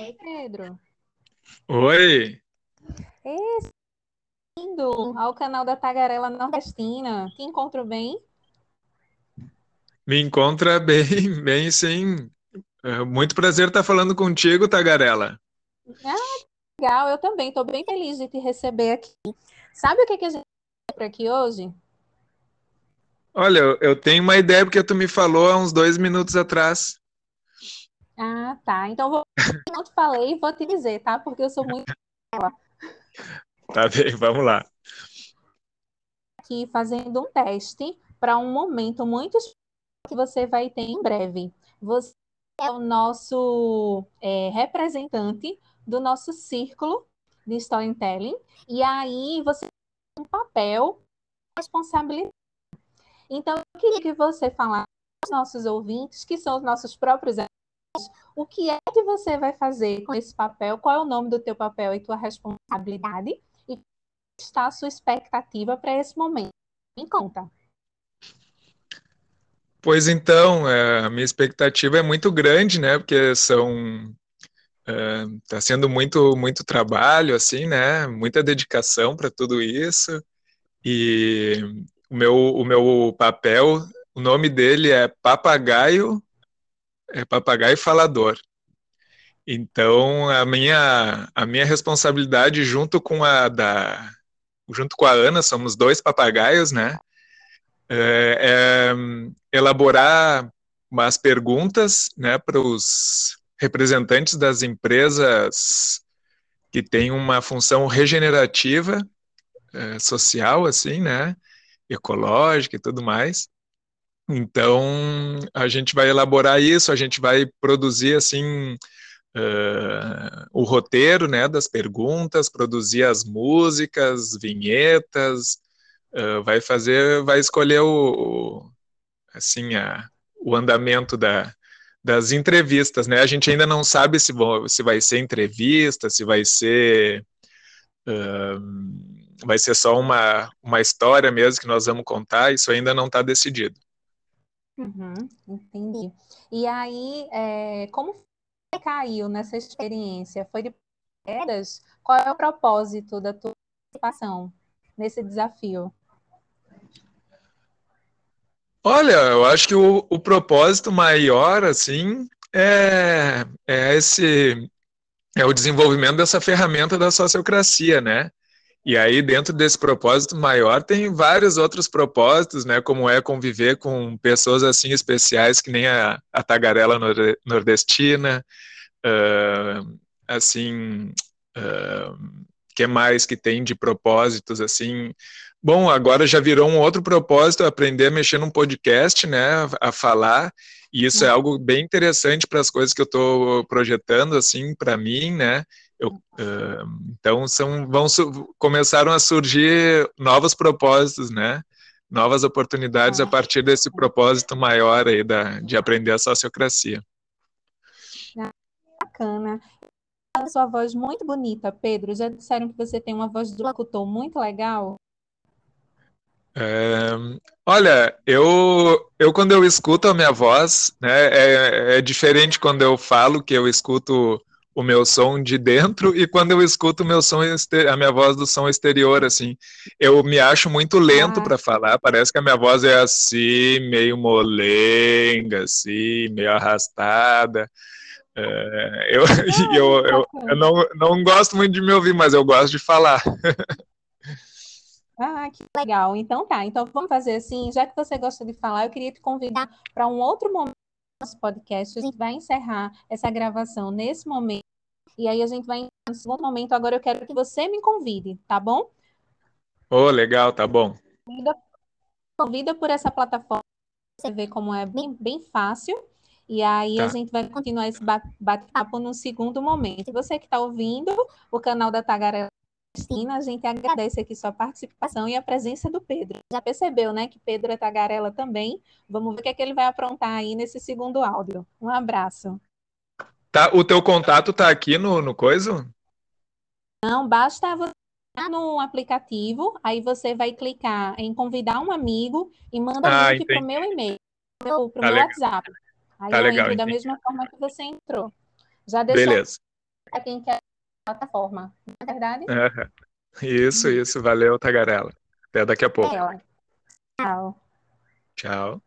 Oi, Pedro. Oi, Bem-vindo ao canal da Tagarela Nordestina. Te encontro bem? me encontra bem, bem sim. É muito prazer estar falando contigo, Tagarela. Ah, legal, eu também. Estou bem feliz de te receber aqui. Sabe o que que a gente vai por aqui hoje? Olha, eu, eu tenho uma ideia porque tu me falou há uns dois minutos atrás. Ah, tá. Então, vou... não te falei, vou te dizer, tá? Porque eu sou muito Tá bem, vamos lá. aqui fazendo um teste para um momento muito especial que você vai ter em breve. Você é o nosso é, representante do nosso círculo de storytelling, e aí você tem um papel, responsabilidade. Então, eu queria que você falasse para os nossos ouvintes, que são os nossos próprios alunos, o que é que você vai fazer com esse papel, qual é o nome do teu papel e tua responsabilidade, e qual está a sua expectativa para esse momento. Me conta. Pois então, é, a minha expectativa é muito grande, né? Porque são, é, tá sendo muito, muito trabalho, assim, né? Muita dedicação para tudo isso. E o meu, o meu papel, o nome dele é Papagaio, é Papagaio Falador. Então, a minha, a minha responsabilidade junto com a da, junto com a Ana, somos dois papagaios, né? É, é elaborar umas perguntas, né, para os representantes das empresas que têm uma função regenerativa, é, social, assim, né, ecológica e tudo mais. Então, a gente vai elaborar isso, a gente vai produzir, assim, uh, o roteiro, né, das perguntas, produzir as músicas, vinhetas, uh, vai fazer, vai escolher o, o assim, a, o andamento da, das entrevistas, né? A gente ainda não sabe se, se vai ser entrevista, se vai ser uh, vai ser só uma, uma história mesmo que nós vamos contar, isso ainda não está decidido. Uhum, entendi. E aí, é, como você caiu nessa experiência? Foi de paraquedas? Qual é o propósito da tua participação nesse desafio? Olha, eu acho que o, o propósito maior, assim, é, é esse é o desenvolvimento dessa ferramenta da sociocracia, né? E aí, dentro desse propósito maior, tem vários outros propósitos, né? Como é conviver com pessoas assim especiais, que nem a, a tagarela nor- nordestina, uh, assim, uh, que mais que tem de propósitos, assim, Bom, agora já virou um outro propósito aprender a mexer num podcast, né, a falar, e isso é algo bem interessante para as coisas que eu estou projetando, assim, para mim, né, eu, uh, então são, vão, começaram a surgir novos propósitos, né, novas oportunidades a partir desse propósito maior aí da, de aprender a sociocracia. Bacana. A sua voz muito bonita, Pedro. Já disseram que você tem uma voz de locutor muito legal? É, olha, eu, eu quando eu escuto a minha voz, né, é, é diferente quando eu falo que eu escuto o meu som de dentro e quando eu escuto o meu som a minha voz do som exterior assim eu me acho muito lento ah. para falar parece que a minha voz é assim meio molenga assim meio arrastada é, eu, ah, eu, eu, eu, não, não gosto muito de me ouvir mas eu gosto de falar Ah, que legal. Então tá. Então vamos fazer assim, já que você gosta de falar, eu queria te convidar para um outro momento do nosso podcast. A gente vai encerrar essa gravação nesse momento. E aí a gente vai no segundo momento. Agora eu quero que você me convide, tá bom? Oh, legal, tá bom. Convida, convida por essa plataforma. Você vê como é bem, bem fácil. E aí tá. a gente vai continuar esse bate-papo num segundo momento. Você que está ouvindo o canal da Tagarela Cristina, a gente agradece aqui sua participação e a presença do Pedro. Já percebeu, né, que Pedro é tagarela também? Vamos ver o que, é que ele vai aprontar aí nesse segundo áudio. Um abraço. Tá, o teu contato tá aqui no, no coisa? Não, basta você no aplicativo, aí você vai clicar em convidar um amigo e manda ah, o link para o meu e-mail, para o tá meu legal. WhatsApp. Aí tá eu legal, entro da mesma forma que você entrou. Já deixou Beleza. para quem quer a plataforma, não é verdade? Isso, isso. Valeu, Tagarela. Até daqui a pouco. Tchau. Tchau.